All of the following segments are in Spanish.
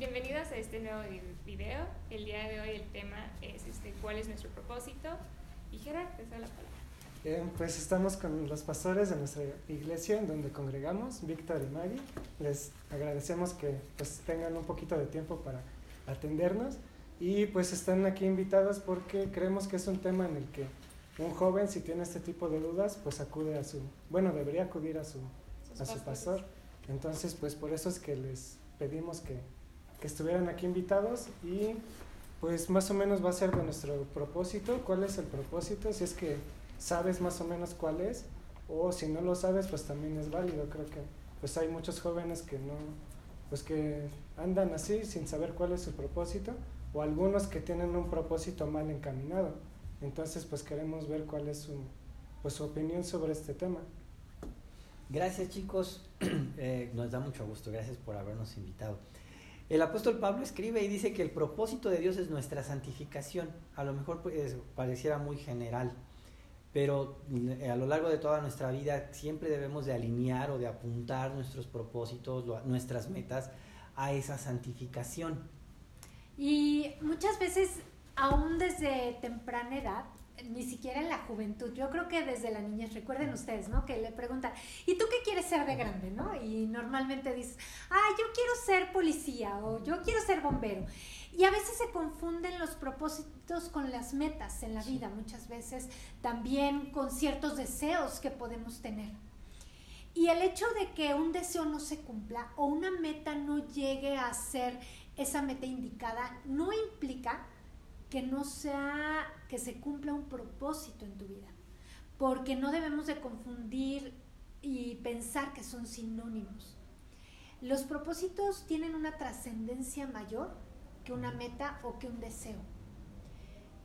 bienvenidos a este nuevo video. El día de hoy el tema es este, cuál es nuestro propósito. Y Gerard, te doy la palabra. pues estamos con los pastores de nuestra iglesia en donde congregamos, Víctor y Maggie. Les agradecemos que pues tengan un poquito de tiempo para atendernos y pues están aquí invitados porque creemos que es un tema en el que un joven si tiene este tipo de dudas pues acude a su, bueno, debería acudir a su, a su pastor. Entonces pues por eso es que les pedimos que, que estuvieran aquí invitados y pues más o menos va a ser de nuestro propósito. ¿Cuál es el propósito? Si es que sabes más o menos cuál es o si no lo sabes pues también es válido. Creo que pues hay muchos jóvenes que no, pues que andan así sin saber cuál es su propósito o algunos que tienen un propósito mal encaminado. Entonces pues queremos ver cuál es su, pues, su opinión sobre este tema. Gracias chicos, eh, nos da mucho gusto, gracias por habernos invitado. El apóstol Pablo escribe y dice que el propósito de Dios es nuestra santificación. A lo mejor pues, pareciera muy general, pero eh, a lo largo de toda nuestra vida siempre debemos de alinear o de apuntar nuestros propósitos, nuestras metas a esa santificación. Y muchas veces, aún desde temprana edad, ni siquiera en la juventud, yo creo que desde la niñez, recuerden ustedes, ¿no? Que le preguntan, ¿y tú qué quieres ser de grande, no? Y normalmente dices, ah, yo quiero ser policía o yo quiero ser bombero. Y a veces se confunden los propósitos con las metas en la vida, muchas veces también con ciertos deseos que podemos tener. Y el hecho de que un deseo no se cumpla o una meta no llegue a ser esa meta indicada no implica que no sea, que se cumpla un propósito en tu vida. Porque no debemos de confundir y pensar que son sinónimos. Los propósitos tienen una trascendencia mayor que una meta o que un deseo.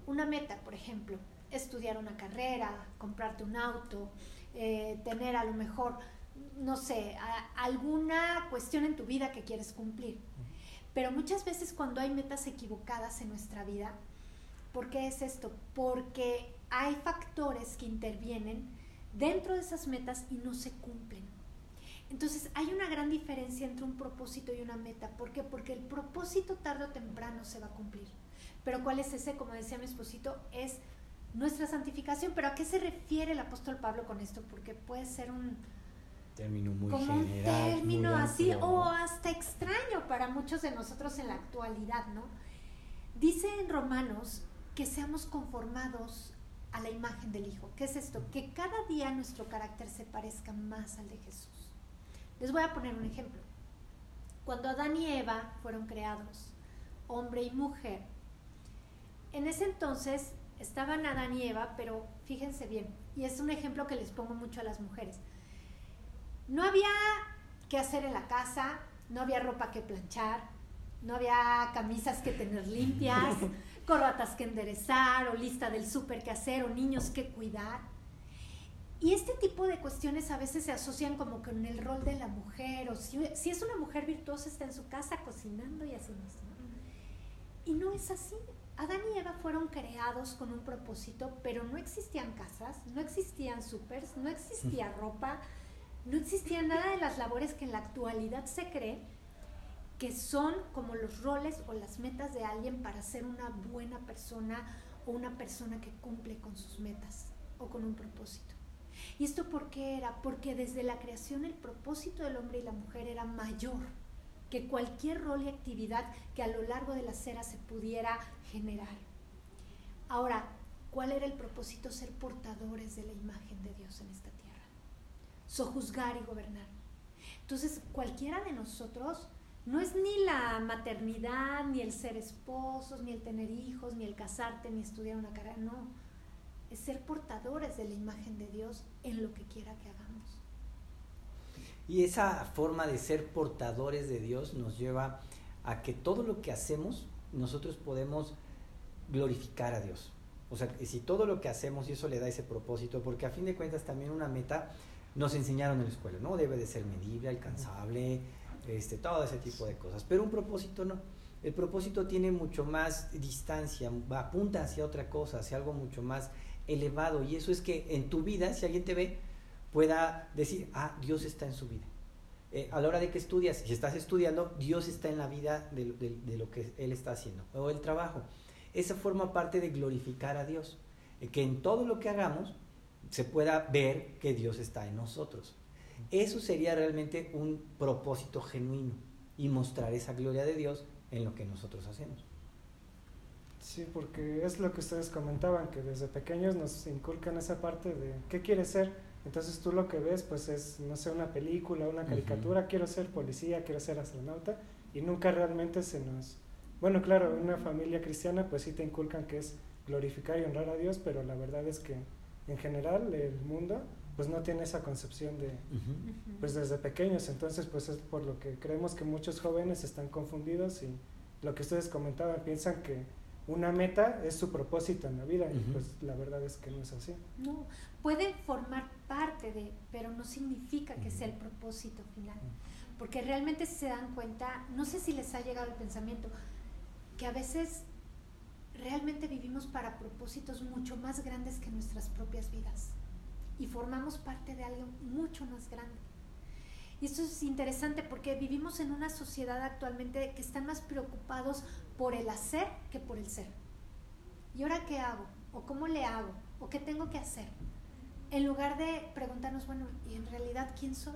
Una meta, por ejemplo, estudiar una carrera, comprarte un auto, eh, tener a lo mejor, no sé, alguna cuestión en tu vida que quieres cumplir. Pero muchas veces cuando hay metas equivocadas en nuestra vida, ¿Por qué es esto? Porque hay factores que intervienen dentro de esas metas y no se cumplen. Entonces hay una gran diferencia entre un propósito y una meta. ¿Por qué? Porque el propósito tarde o temprano se va a cumplir. Pero ¿cuál es ese? Como decía mi esposito, es nuestra santificación. Pero ¿a qué se refiere el apóstol Pablo con esto? Porque puede ser un término muy como un término así o hasta extraño para muchos de nosotros en la actualidad, ¿no? Dice en Romanos que seamos conformados a la imagen del Hijo. ¿Qué es esto? Que cada día nuestro carácter se parezca más al de Jesús. Les voy a poner un ejemplo. Cuando Adán y Eva fueron creados, hombre y mujer, en ese entonces estaban Adán y Eva, pero fíjense bien, y es un ejemplo que les pongo mucho a las mujeres. No había que hacer en la casa, no había ropa que planchar, no había camisas que tener limpias, corbatas que enderezar, o lista del súper que hacer, o niños que cuidar. Y este tipo de cuestiones a veces se asocian como con el rol de la mujer, o si, es una mujer virtuosa está en su casa cocinando y haciendo eso. Y no es así. Adán y Eva fueron creados con un propósito, pero no existían casas, no existían supers, no existía ropa, no existía nada de las labores que en la actualidad se cree que son como los roles o las metas de alguien para ser una buena persona o una persona que cumple con sus metas o con un propósito. ¿Y esto por qué era? Porque desde la creación el propósito del hombre y la mujer era mayor que cualquier rol y actividad que a lo largo de la cera se pudiera generar. Ahora, ¿cuál era el propósito? Ser portadores de la imagen de Dios en esta tierra. Sojuzgar y gobernar. Entonces, cualquiera de nosotros no es ni la maternidad, ni el ser esposos, ni el tener hijos, ni el casarte, ni estudiar una carrera, no. Es ser portadores de la imagen de Dios en lo que quiera que hagamos. Y esa forma de ser portadores de Dios nos lleva a que todo lo que hacemos nosotros podemos glorificar a Dios. O sea, si todo lo que hacemos y eso le da ese propósito, porque a fin de cuentas también una meta nos enseñaron en la escuela, ¿no? Debe de ser medible, alcanzable, este, todo ese tipo de cosas. Pero un propósito no. El propósito tiene mucho más distancia, apunta hacia otra cosa, hacia algo mucho más elevado. Y eso es que en tu vida, si alguien te ve, pueda decir, ah, Dios está en su vida. eh, a la hora de que estudias, si estás estudiando, Dios está en la vida de, de, lo que Él está haciendo, o el trabajo. Esa forma parte de glorificar a Dios, eh, que en todo lo que hagamos se pueda ver que Dios está en nosotros. Eso sería realmente un propósito genuino y mostrar esa gloria de Dios en lo que nosotros hacemos. Sí, porque es lo que ustedes comentaban, que desde pequeños nos inculcan esa parte de qué quieres ser. Entonces tú lo que ves pues es, no sé, una película, una caricatura, quiero ser policía, quiero ser astronauta, y nunca realmente se nos... Bueno, claro, una familia cristiana pues sí te inculcan que es glorificar y honrar a Dios, pero la verdad es que en general el mundo pues no tiene esa concepción de, pues desde pequeños, entonces pues es por lo que creemos que muchos jóvenes están confundidos y lo que ustedes comentaban, piensan que una meta es su propósito en la vida y pues la verdad es que no es así. No, pueden formar parte de, pero no significa que sea el propósito final, porque realmente se dan cuenta, no sé si les ha llegado el pensamiento, que a veces realmente vivimos para propósitos mucho más grandes que nuestras propias vidas y formamos parte de algo mucho más grande. Y esto es interesante porque vivimos en una sociedad actualmente que están más preocupados por el hacer que por el ser. ¿Y ahora qué hago? ¿O cómo le hago? ¿O qué tengo que hacer? En lugar de preguntarnos, bueno, ¿y en realidad quién soy?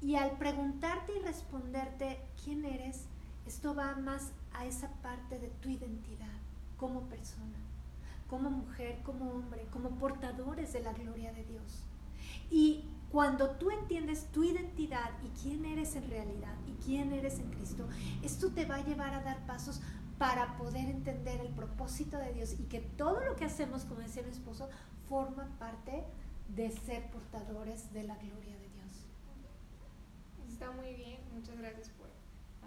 Y al preguntarte y responderte quién eres, esto va más a esa parte de tu identidad como persona como mujer, como hombre, como portadores de la gloria de Dios. Y cuando tú entiendes tu identidad y quién eres en realidad y quién eres en Cristo, esto te va a llevar a dar pasos para poder entender el propósito de Dios y que todo lo que hacemos, como decía mi esposo, forma parte de ser portadores de la gloria de Dios. Está muy bien, muchas gracias por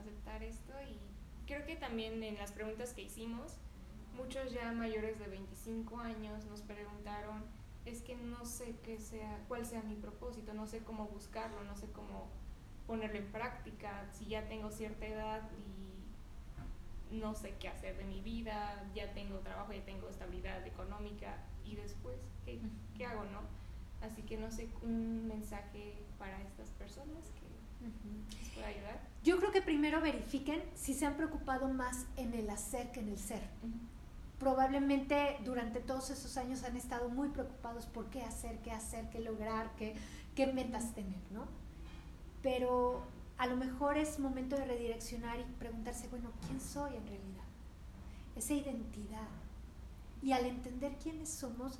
aceptar esto y creo que también en las preguntas que hicimos, muchos ya mayores de 25 años nos preguntaron, es que no sé qué sea, cuál sea mi propósito, no sé cómo buscarlo, no sé cómo ponerlo en práctica, si ya tengo cierta edad y no sé qué hacer de mi vida, ya tengo trabajo, ya tengo estabilidad económica y después, ¿qué, qué hago, no? Así que no sé, un mensaje para estas personas que les pueda ayudar. Yo creo que primero verifiquen si se han preocupado más en el hacer que en el ser probablemente durante todos esos años han estado muy preocupados por qué hacer, qué hacer, qué lograr, qué, qué metas tener, ¿no? Pero a lo mejor es momento de redireccionar y preguntarse, bueno, ¿quién soy en realidad? Esa identidad. Y al entender quiénes somos,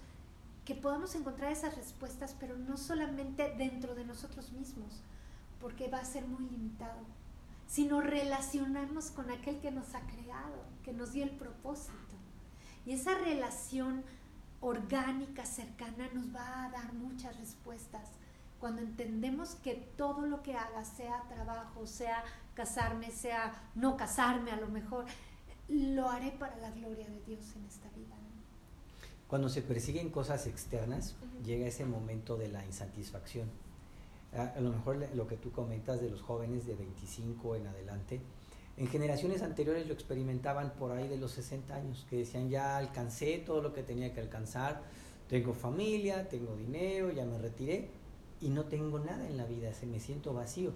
que podamos encontrar esas respuestas, pero no solamente dentro de nosotros mismos, porque va a ser muy limitado, sino relacionarnos con aquel que nos ha creado, que nos dio el propósito. Y esa relación orgánica, cercana, nos va a dar muchas respuestas. Cuando entendemos que todo lo que haga, sea trabajo, sea casarme, sea no casarme a lo mejor, lo haré para la gloria de Dios en esta vida. Cuando se persiguen cosas externas, llega ese momento de la insatisfacción. A, a, lo mejor lo que tú comentas de los jóvenes de 25 en adelante, en generaciones anteriores lo experimentaban por ahí de los 60 años, que decían ya alcancé todo lo que tenía que alcanzar, tengo familia, tengo dinero, ya me retiré y no tengo nada en la vida, se me siento vacío.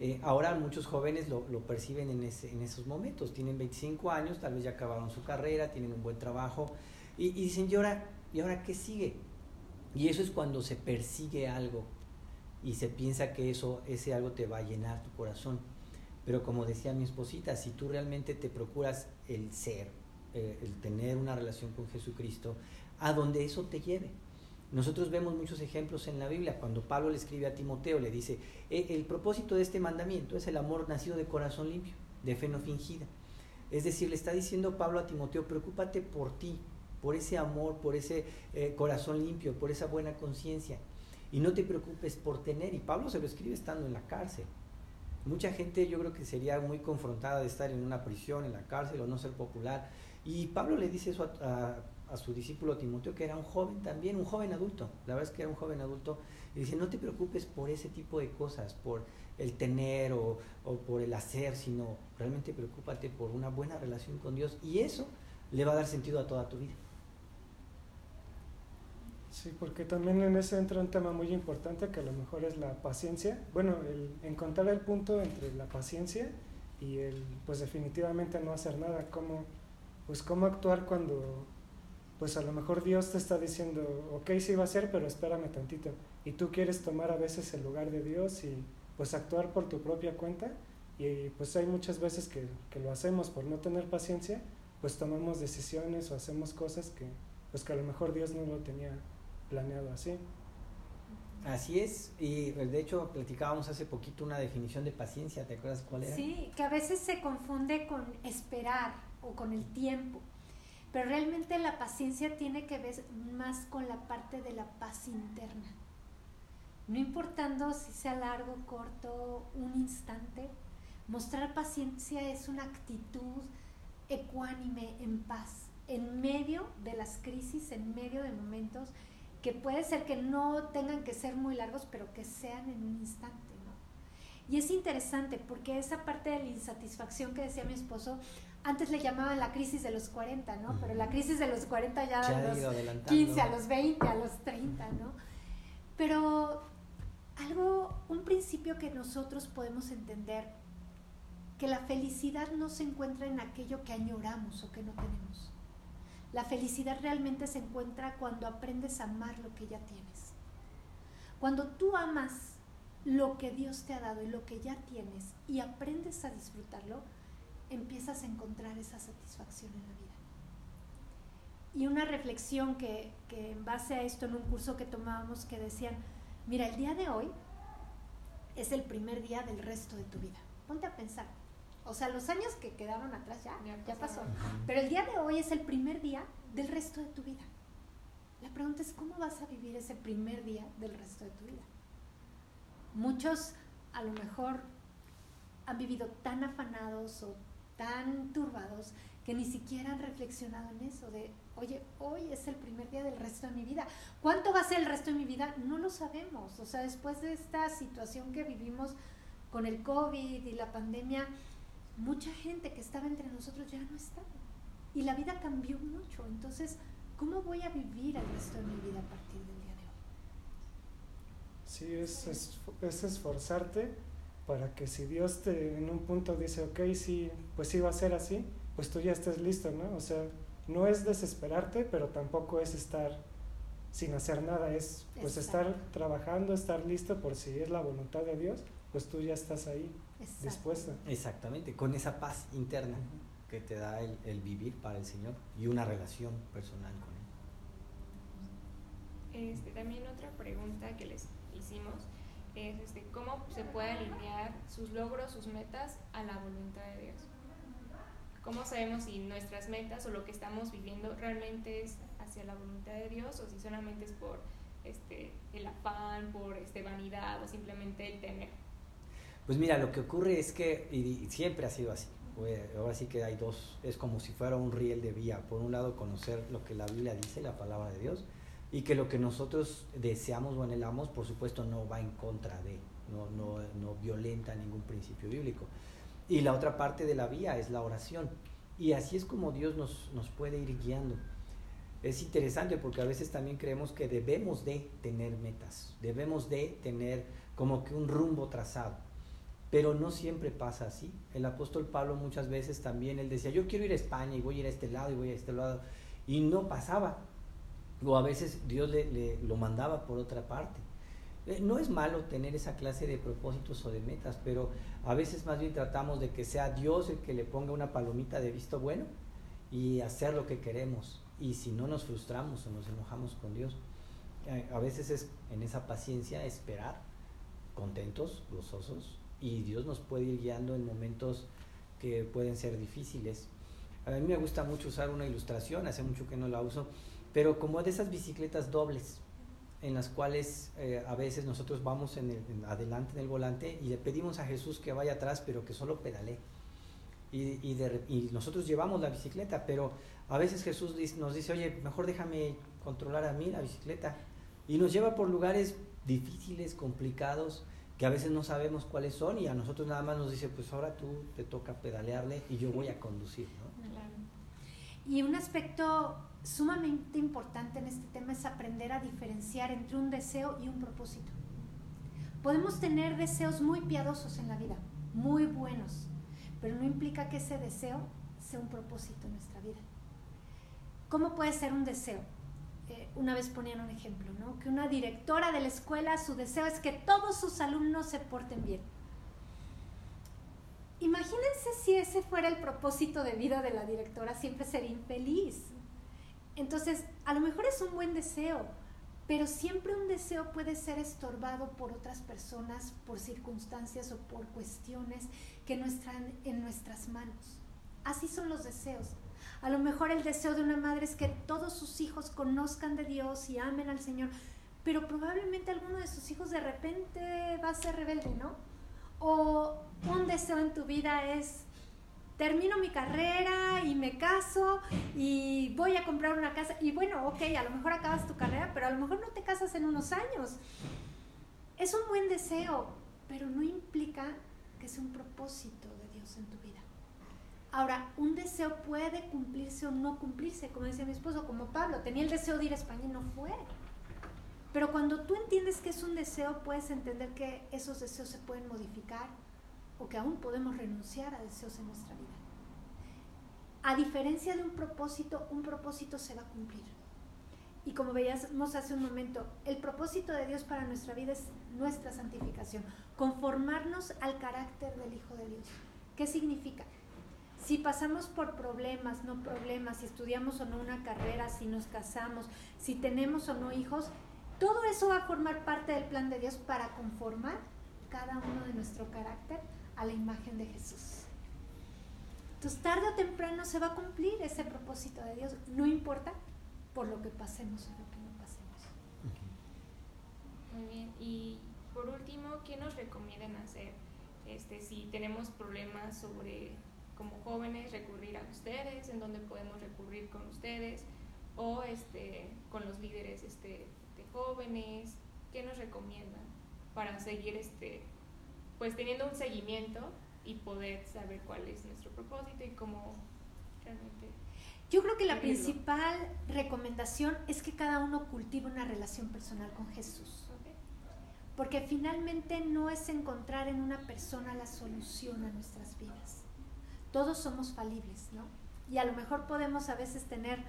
Eh, ahora muchos jóvenes lo, perciben en, en, esos momentos, tienen 25 años, tal vez ya acabaron su carrera, tienen un buen trabajo y, y dicen, ¿y ahora, ¿y ahora qué sigue? Y eso es cuando se persigue algo y se piensa que eso, ese algo te va a llenar tu corazón pero como decía mi esposita, si tú realmente te procuras el ser, eh, el tener una relación con Jesucristo, a donde eso te lleve. Nosotros vemos muchos ejemplos en la Biblia. Cuando Pablo le escribe a Timoteo, le dice, e, el propósito de este mandamiento es el amor nacido de corazón limpio, de fe no fingida. Es decir, le está diciendo Pablo a Timoteo, preocúpate por ti, por ese amor, por ese eh, corazón limpio, por esa buena conciencia. Y no te preocupes por tener. Y Pablo se lo escribe estando en la cárcel. Mucha gente yo creo que sería muy confrontada de estar en una prisión, en la cárcel o no ser popular. Y Pablo le dice eso a, su discípulo Timoteo, que era un joven también, un joven adulto. La verdad es que era un joven adulto. Y dice, no te preocupes por ese tipo de cosas, por el tener o, o por el hacer, sino realmente preocúpate por una buena relación con Dios. Y eso le va a dar sentido a toda tu vida. Sí, porque también en ese entra un tema muy importante que a lo mejor es la paciencia. Bueno, el encontrar el punto entre la paciencia y el, pues definitivamente no hacer nada. Cómo, pues cómo actuar cuando, pues a lo mejor Dios te está diciendo, ok, sí va a ser, pero espérame tantito. Y tú quieres tomar a veces el lugar de Dios y pues actuar por tu propia cuenta. Y pues hay muchas veces que, que lo hacemos por no tener paciencia, pues tomamos decisiones o hacemos cosas que, pues que a lo mejor Dios no lo tenía planeado así. Así es, y pues, de hecho platicábamos hace poquito una definición de paciencia, ¿te acuerdas cuál era? Sí, que a veces se confunde con esperar o con el tiempo, pero realmente la paciencia tiene que ver más con la parte de la paz interna. No importando si sea largo, corto, un instante, mostrar paciencia es una actitud ecuánime, en paz, en medio de las crisis, en medio de momentos que puede ser que no tengan que ser muy largos, pero que sean en un instante, ¿no? Y es interesante porque esa parte de la insatisfacción que decía mi esposo, antes le llamaban la crisis de los 40, ¿no? Pero la crisis de los 40 ya, a los 15, a los 20, a los 30, ¿no? Pero algo, un principio que nosotros podemos entender, que la felicidad no se encuentra en aquello que añoramos o que no tenemos la felicidad realmente se encuentra cuando aprendes a amar lo que ya tienes. Cuando tú amas lo que Dios te ha dado y lo que ya tienes y aprendes a disfrutarlo, empiezas a encontrar esa satisfacción en la vida. Y una reflexión que, que en base a esto en un curso que tomábamos que decían, mira, el día de hoy es el primer día del resto de tu vida. Ponte a pensar, o sea, los años que quedaron atrás ya, ya, pasó. Pero el día de hoy es el primer día del resto de tu vida. La pregunta es, ¿cómo vas a vivir ese primer día del resto de tu vida? Muchos a lo mejor han vivido tan afanados o tan turbados que ni siquiera han reflexionado en eso, de, oye, hoy es el primer día del resto de mi vida. ¿Cuánto va a ser el resto de mi vida? No lo sabemos. O sea, después de esta situación que vivimos con el COVID y la pandemia, mucha gente que estaba entre nosotros ya no está. Y la vida cambió mucho. Entonces, ¿cómo voy a vivir el resto de mi vida a partir del día de hoy? Sí, es, es, esforzarte para que si Dios te en un punto dice, ok, sí, pues sí va a ser así, pues tú ya estés listo, ¿no? O sea, no es desesperarte, pero tampoco es estar sin hacer nada, es pues estar trabajando, estar listo por si es la voluntad de Dios, pues tú ya estás ahí dispuesta. Exactamente, con esa paz interna que te da el, vivir para el Señor y una relación personal con Él. Este, también otra pregunta que les hicimos es este, cómo se puede alinear sus logros, sus metas a la voluntad de Dios. ¿Cómo sabemos si nuestras metas o lo que estamos viviendo realmente es hacia la voluntad de Dios o si solamente es por este, el afán, por este, vanidad o simplemente el tener? Pues mira, lo que ocurre es que, y siempre ha sido así, ahora sí que hay dos, es como si fuera un riel de vía. Por un lado, conocer lo que la Biblia dice, la palabra de Dios, y que lo que nosotros deseamos o anhelamos, por supuesto, no va en contra de, no, no, no violenta ningún principio bíblico. Y la otra parte de la vía es la oración. Y así es como Dios nos, nos puede ir guiando. Es interesante porque a veces también creemos que debemos de tener metas, debemos de tener como que un rumbo trazado. Pero no siempre pasa así. El apóstol Pablo muchas veces también, él decía, yo quiero ir a España y voy a ir a este lado y voy a este lado. Y no pasaba. O a veces Dios le, lo mandaba por otra parte. Eh, no es malo tener esa clase de propósitos o de metas, pero a veces más bien tratamos de que sea Dios el que le ponga una palomita de visto bueno y hacer lo que queremos. Y si no nos frustramos o nos enojamos con Dios, eh, a veces es en esa paciencia esperar, contentos, gozosos, y Dios nos puede ir guiando en momentos que pueden ser difíciles. A mí me gusta mucho usar una ilustración, hace mucho que no la uso, pero como de esas bicicletas dobles, en las cuales eh, a veces nosotros vamos en, adelante en el volante y le pedimos a Jesús que vaya atrás, pero que solo pedale. Y, y, nosotros llevamos la bicicleta, pero a veces Jesús nos dice, oye, mejor déjame controlar a mí la bicicleta. Y nos lleva por lugares difíciles, complicados, que a veces no sabemos cuáles son y a nosotros nada más nos dice, pues ahora tú te toca pedalearle y yo voy a conducir, ¿no? Y un aspecto sumamente importante en este tema es aprender a diferenciar entre un deseo y un propósito. Podemos tener deseos muy piadosos en la vida, muy buenos, pero no implica que ese deseo sea un propósito en nuestra vida. ¿Cómo puede ser un deseo? Una vez ponían un ejemplo, ¿no? Que una directora de la escuela, su deseo es que todos sus alumnos se porten bien. Imagínense si ese fuera el propósito de vida de la directora, siempre sería infeliz. Entonces, a lo mejor es un buen deseo, pero siempre un deseo puede ser estorbado por otras personas, por circunstancias o por cuestiones que no están en nuestras manos. Así son los deseos. A lo mejor el deseo de una madre es que todos sus hijos conozcan de Dios y amen al Señor, pero probablemente alguno de sus hijos de repente va a ser rebelde, ¿no? O un deseo en tu vida es termino mi carrera y me caso y voy a comprar una casa. Y bueno, ok, a lo mejor acabas tu carrera, pero a lo mejor no te casas en unos años. Es un buen deseo, pero no implica que sea un propósito de Dios en tu vida. Ahora, un deseo puede cumplirse o no cumplirse, como decía mi esposo, como Pablo, tenía el deseo de ir a España y no fue. Pero cuando tú entiendes que es un deseo, puedes entender que esos deseos se pueden modificar o que aún podemos renunciar a deseos en nuestra vida. A diferencia de un propósito, un propósito se va a cumplir. Y como veíamos hace un momento, el propósito de Dios para nuestra vida es nuestra santificación, conformarnos al carácter del Hijo de Dios. ¿Qué significa? Si pasamos por problemas, no problemas, si estudiamos o no una carrera, si nos casamos, si tenemos o no hijos, todo eso va a formar parte del plan de Dios para conformar cada uno de nuestro carácter a la imagen de Jesús. Entonces, tarde o temprano se va a cumplir ese propósito de Dios, no importa por lo que pasemos o lo que no pasemos. Muy bien, y por último, ¿qué nos recomiendan hacer este, si tenemos problemas sobre, como jóvenes, recurrir a ustedes, en dónde podemos recurrir con ustedes o este, con los líderes este, de jóvenes? ¿Qué nos recomiendan para seguir este, pues teniendo un seguimiento y poder saber cuál es nuestro propósito y cómo realmente... Yo creo que la principal recomendación es que cada uno cultive una relación personal con Jesús. Porque finalmente no es encontrar en una persona la solución a nuestras vidas. Todos somos falibles, ¿no? Y a lo mejor podemos a veces tener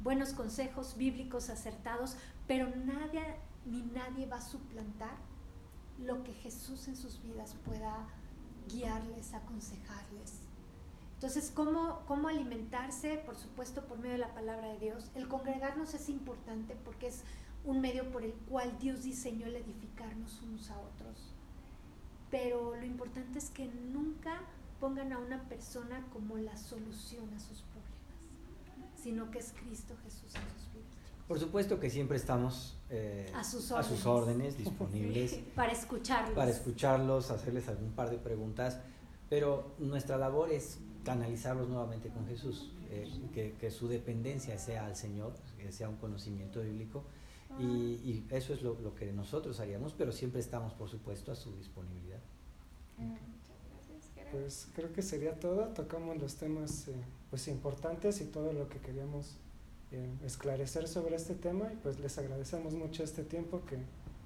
buenos consejos bíblicos acertados, pero nadie ni nadie va a suplantar lo que Jesús en sus vidas pueda guiarles, aconsejarles. Entonces, ¿cómo, ¿cómo alimentarse? Por supuesto, por medio de la palabra de Dios. El congregarnos es importante porque es un medio por el cual Dios diseñó el edificarnos unos a otros. Pero lo importante es que nunca pongan a una persona como la solución a sus problemas, sino que es Cristo Jesús en sus vidas. Por supuesto que siempre estamos eh, a, sus órdenes. disponibles. para escucharlos. Para escucharlos, hacerles algún par de preguntas, pero nuestra labor es canalizarlos nuevamente con Jesús, eh, que, su dependencia sea al Señor, que sea un conocimiento bíblico, y, eso es lo, que nosotros haríamos, pero siempre estamos, por supuesto, a su disponibilidad. Ah, pues creo que sería todo, tocamos los temas eh, pues importantes y todo lo que queríamos eh, esclarecer sobre este tema y pues les agradecemos mucho este tiempo que,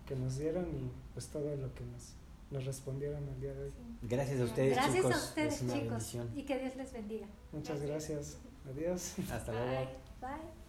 que nos dieron y pues todo lo que nos, nos respondieron el día de hoy. Gracias a ustedes, gracias chicos. Gracias a ustedes, chicos. Y que Dios les bendiga. Muchas gracias. Adiós. Hasta luego. Bye.